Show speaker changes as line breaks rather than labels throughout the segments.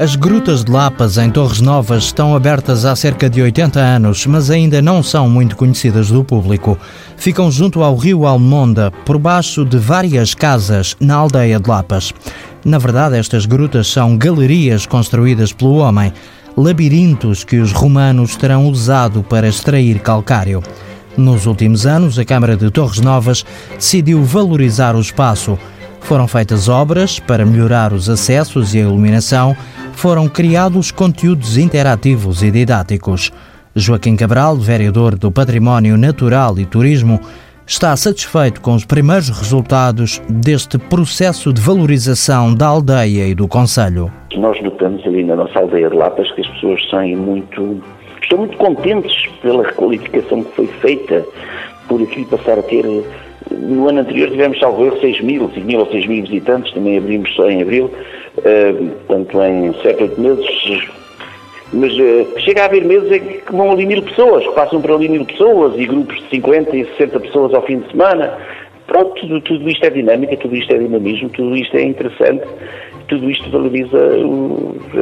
As grutas de Lapas em Torres Novas estão abertas há cerca de 80 anos, mas ainda não são muito conhecidas do público. Ficam junto ao rio Almonda, por baixo de várias casas na aldeia de Lapas. Na verdade, estas grutas são galerias construídas pelo homem, labirintos que os romanos terão usado para extrair calcário. Nos últimos anos, a Câmara de Torres Novas decidiu valorizar o espaço. Foram feitas obras para melhorar os acessos e a iluminação, foram criados conteúdos interativos e didáticos. Joaquim Cabral, vereador do Património Natural e Turismo, está satisfeito com os primeiros resultados deste processo de valorização da aldeia e do Conselho.
Nós notamos ali na nossa aldeia de Lapas que as pessoas saem muito, estão muito contentes pela requalificação que foi feita, por aqui passar a ter no ano anterior tivemos, salvo erro, 6 mil, 5 mil ou 6 mil visitantes, também abrimos só em abril, uh, portanto em 7, 8 meses. Mas uh, chega a haver meses em que vão ali mil pessoas, que passam por ali mil pessoas e grupos de 50 e 60 pessoas ao fim de semana. Pronto, tudo, tudo isto é dinâmica, tudo isto é dinamismo, tudo isto é interessante tudo isto valoriza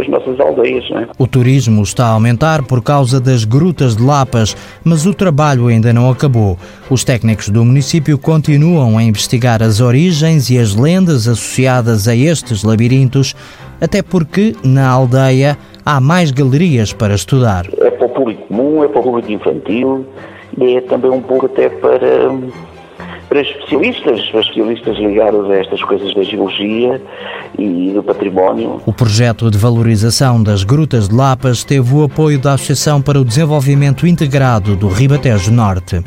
as nossas aldeias. É?
O turismo está a aumentar por causa das grutas de Lapas, mas o trabalho ainda não acabou. Os técnicos do município continuam a investigar as origens e as lendas associadas a estes labirintos, até porque na aldeia há mais galerias para estudar.
É para o público comum, é para o público infantil e é também um pouco até para para especialistas, para especialistas ligados a estas coisas da geologia e do património.
O projeto de valorização das Grutas de Lapas teve o apoio da Associação para o Desenvolvimento Integrado do Ribatejo Norte.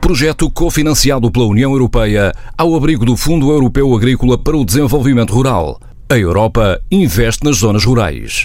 Projeto cofinanciado pela União Europeia ao abrigo do Fundo Europeu Agrícola para o Desenvolvimento Rural. A Europa investe nas zonas rurais.